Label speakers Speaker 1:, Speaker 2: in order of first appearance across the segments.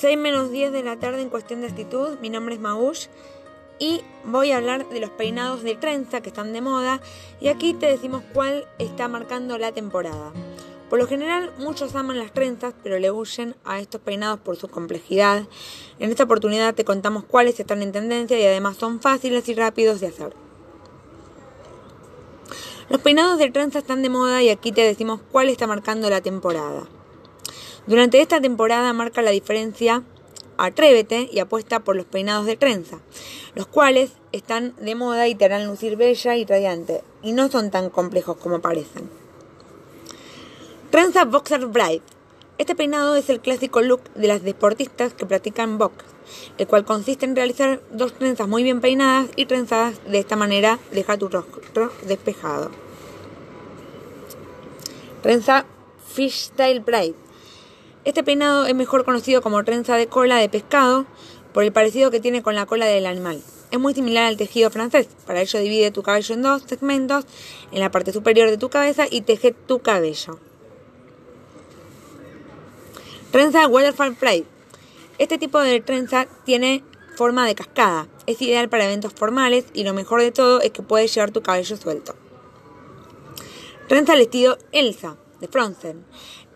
Speaker 1: 6 menos 10 de la tarde en cuestión de actitud. Mi nombre es Maush y voy a hablar de los peinados de trenza que están de moda y aquí te decimos cuál está marcando la temporada. Por lo general muchos aman las trenzas pero le huyen a estos peinados por su complejidad. En esta oportunidad te contamos cuáles están en tendencia y además son fáciles y rápidos de hacer. Los peinados de trenza están de moda y aquí te decimos cuál está marcando la temporada. Durante esta temporada marca la diferencia Atrévete y apuesta por los peinados de trenza, los cuales están de moda y te harán lucir bella y radiante, y no son tan complejos como parecen. Trenza Boxer Bride. Este peinado es el clásico look de las deportistas que practican box, el cual consiste en realizar dos trenzas muy bien peinadas y trenzadas de esta manera deja tu rostro despejado. Trenza Fishtail Bride. Este peinado es mejor conocido como trenza de cola de pescado por el parecido que tiene con la cola del animal. Es muy similar al tejido francés, para ello divide tu cabello en dos segmentos, en la parte superior de tu cabeza y teje tu cabello. Trenza Waterfall Pride. Este tipo de trenza tiene forma de cascada, es ideal para eventos formales y lo mejor de todo es que puedes llevar tu cabello suelto. Trenza al estilo Elsa, de Frozen.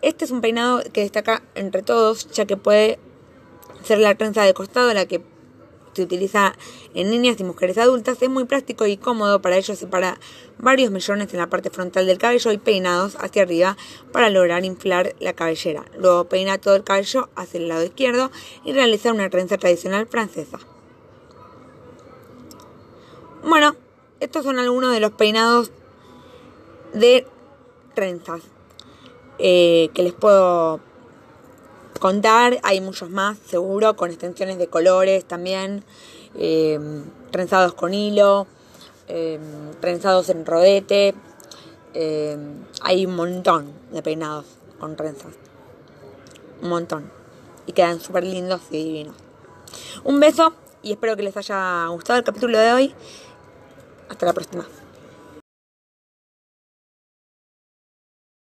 Speaker 1: Este es un peinado que destaca entre todos, ya que puede ser la trenza de costado, la que se utiliza en niñas y mujeres adultas. Es muy práctico y cómodo, para ello separa varios millones en la parte frontal del cabello y peinados hacia arriba para lograr inflar la cabellera. Luego peina todo el cabello hacia el lado izquierdo y realiza una trenza tradicional francesa. Bueno, estos son algunos de los peinados de trenzas. Eh, que les puedo contar. Hay muchos más, seguro, con extensiones de colores también, eh, trenzados con hilo, eh, trenzados en rodete. hay un montón de peinados con trenzas. Un montón. Y quedan súper lindos y divinos. Un beso y espero que les haya gustado el capítulo de hoy. Hasta la próxima.